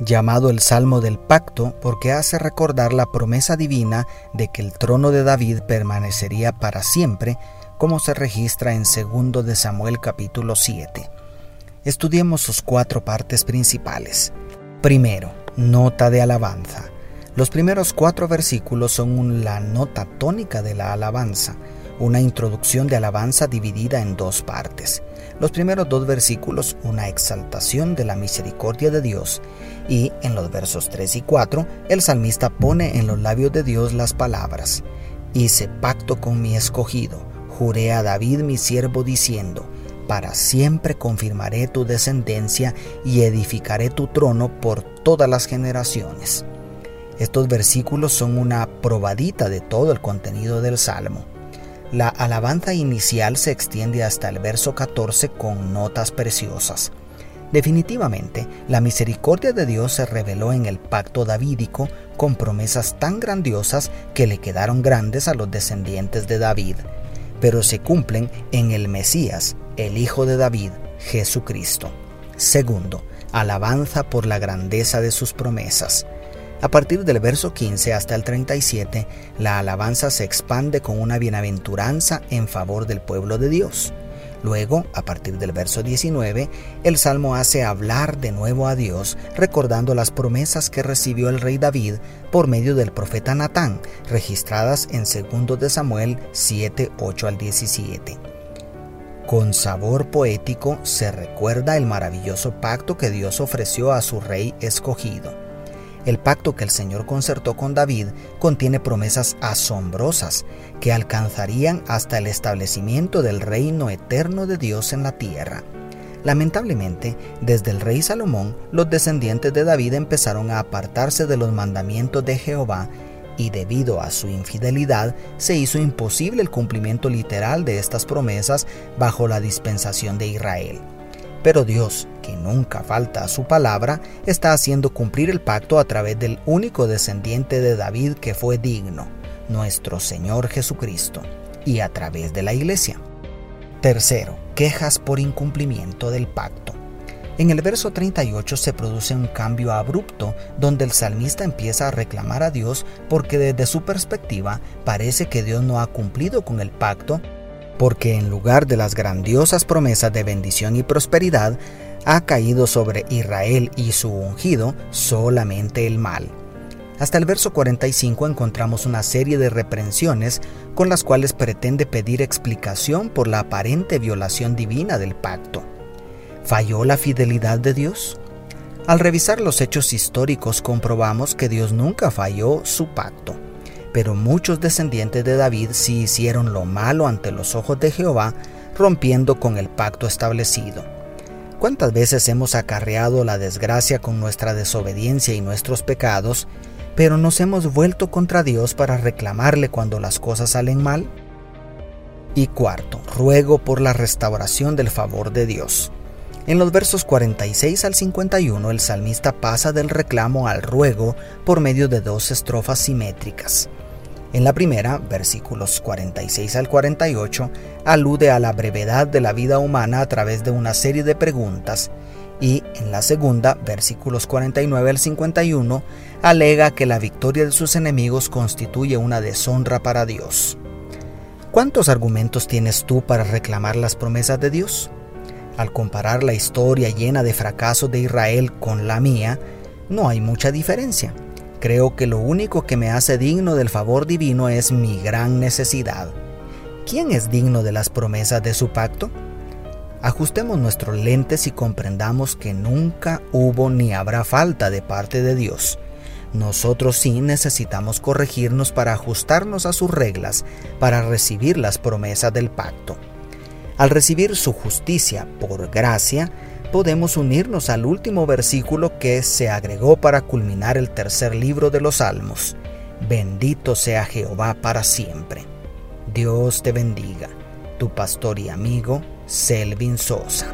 llamado el Salmo del Pacto porque hace recordar la promesa divina de que el trono de David permanecería para siempre, como se registra en 2 de Samuel capítulo 7. Estudiemos sus cuatro partes principales. Primero, nota de alabanza. Los primeros cuatro versículos son la nota tónica de la alabanza, una introducción de alabanza dividida en dos partes. Los primeros dos versículos, una exaltación de la misericordia de Dios, y en los versos 3 y 4, el salmista pone en los labios de Dios las palabras, Hice pacto con mi escogido, juré a David mi siervo diciendo, para siempre confirmaré tu descendencia y edificaré tu trono por todas las generaciones. Estos versículos son una probadita de todo el contenido del Salmo. La alabanza inicial se extiende hasta el verso 14 con notas preciosas. Definitivamente, la misericordia de Dios se reveló en el pacto davídico con promesas tan grandiosas que le quedaron grandes a los descendientes de David, pero se cumplen en el Mesías, el Hijo de David, Jesucristo. Segundo, alabanza por la grandeza de sus promesas. A partir del verso 15 hasta el 37, la alabanza se expande con una bienaventuranza en favor del pueblo de Dios. Luego, a partir del verso 19, el salmo hace hablar de nuevo a Dios, recordando las promesas que recibió el rey David por medio del profeta Natán, registradas en 2 de Samuel 7, 8 al 17. Con sabor poético se recuerda el maravilloso pacto que Dios ofreció a su rey escogido. El pacto que el Señor concertó con David contiene promesas asombrosas que alcanzarían hasta el establecimiento del reino eterno de Dios en la tierra. Lamentablemente, desde el rey Salomón, los descendientes de David empezaron a apartarse de los mandamientos de Jehová y debido a su infidelidad se hizo imposible el cumplimiento literal de estas promesas bajo la dispensación de Israel. Pero Dios, que nunca falta a su palabra, está haciendo cumplir el pacto a través del único descendiente de David que fue digno, nuestro Señor Jesucristo, y a través de la iglesia. Tercero, quejas por incumplimiento del pacto. En el verso 38 se produce un cambio abrupto donde el salmista empieza a reclamar a Dios porque desde su perspectiva parece que Dios no ha cumplido con el pacto porque en lugar de las grandiosas promesas de bendición y prosperidad, ha caído sobre Israel y su ungido solamente el mal. Hasta el verso 45 encontramos una serie de reprensiones con las cuales pretende pedir explicación por la aparente violación divina del pacto. ¿Falló la fidelidad de Dios? Al revisar los hechos históricos comprobamos que Dios nunca falló su pacto. Pero muchos descendientes de David sí hicieron lo malo ante los ojos de Jehová, rompiendo con el pacto establecido. ¿Cuántas veces hemos acarreado la desgracia con nuestra desobediencia y nuestros pecados, pero nos hemos vuelto contra Dios para reclamarle cuando las cosas salen mal? Y cuarto, ruego por la restauración del favor de Dios. En los versos 46 al 51 el salmista pasa del reclamo al ruego por medio de dos estrofas simétricas. En la primera, versículos 46 al 48, alude a la brevedad de la vida humana a través de una serie de preguntas y en la segunda, versículos 49 al 51, alega que la victoria de sus enemigos constituye una deshonra para Dios. ¿Cuántos argumentos tienes tú para reclamar las promesas de Dios? Al comparar la historia llena de fracasos de Israel con la mía, no hay mucha diferencia. Creo que lo único que me hace digno del favor divino es mi gran necesidad. ¿Quién es digno de las promesas de su pacto? Ajustemos nuestros lentes y comprendamos que nunca hubo ni habrá falta de parte de Dios. Nosotros sí necesitamos corregirnos para ajustarnos a sus reglas, para recibir las promesas del pacto. Al recibir su justicia por gracia, podemos unirnos al último versículo que se agregó para culminar el tercer libro de los Salmos. Bendito sea Jehová para siempre. Dios te bendiga. Tu pastor y amigo, Selvin Sosa.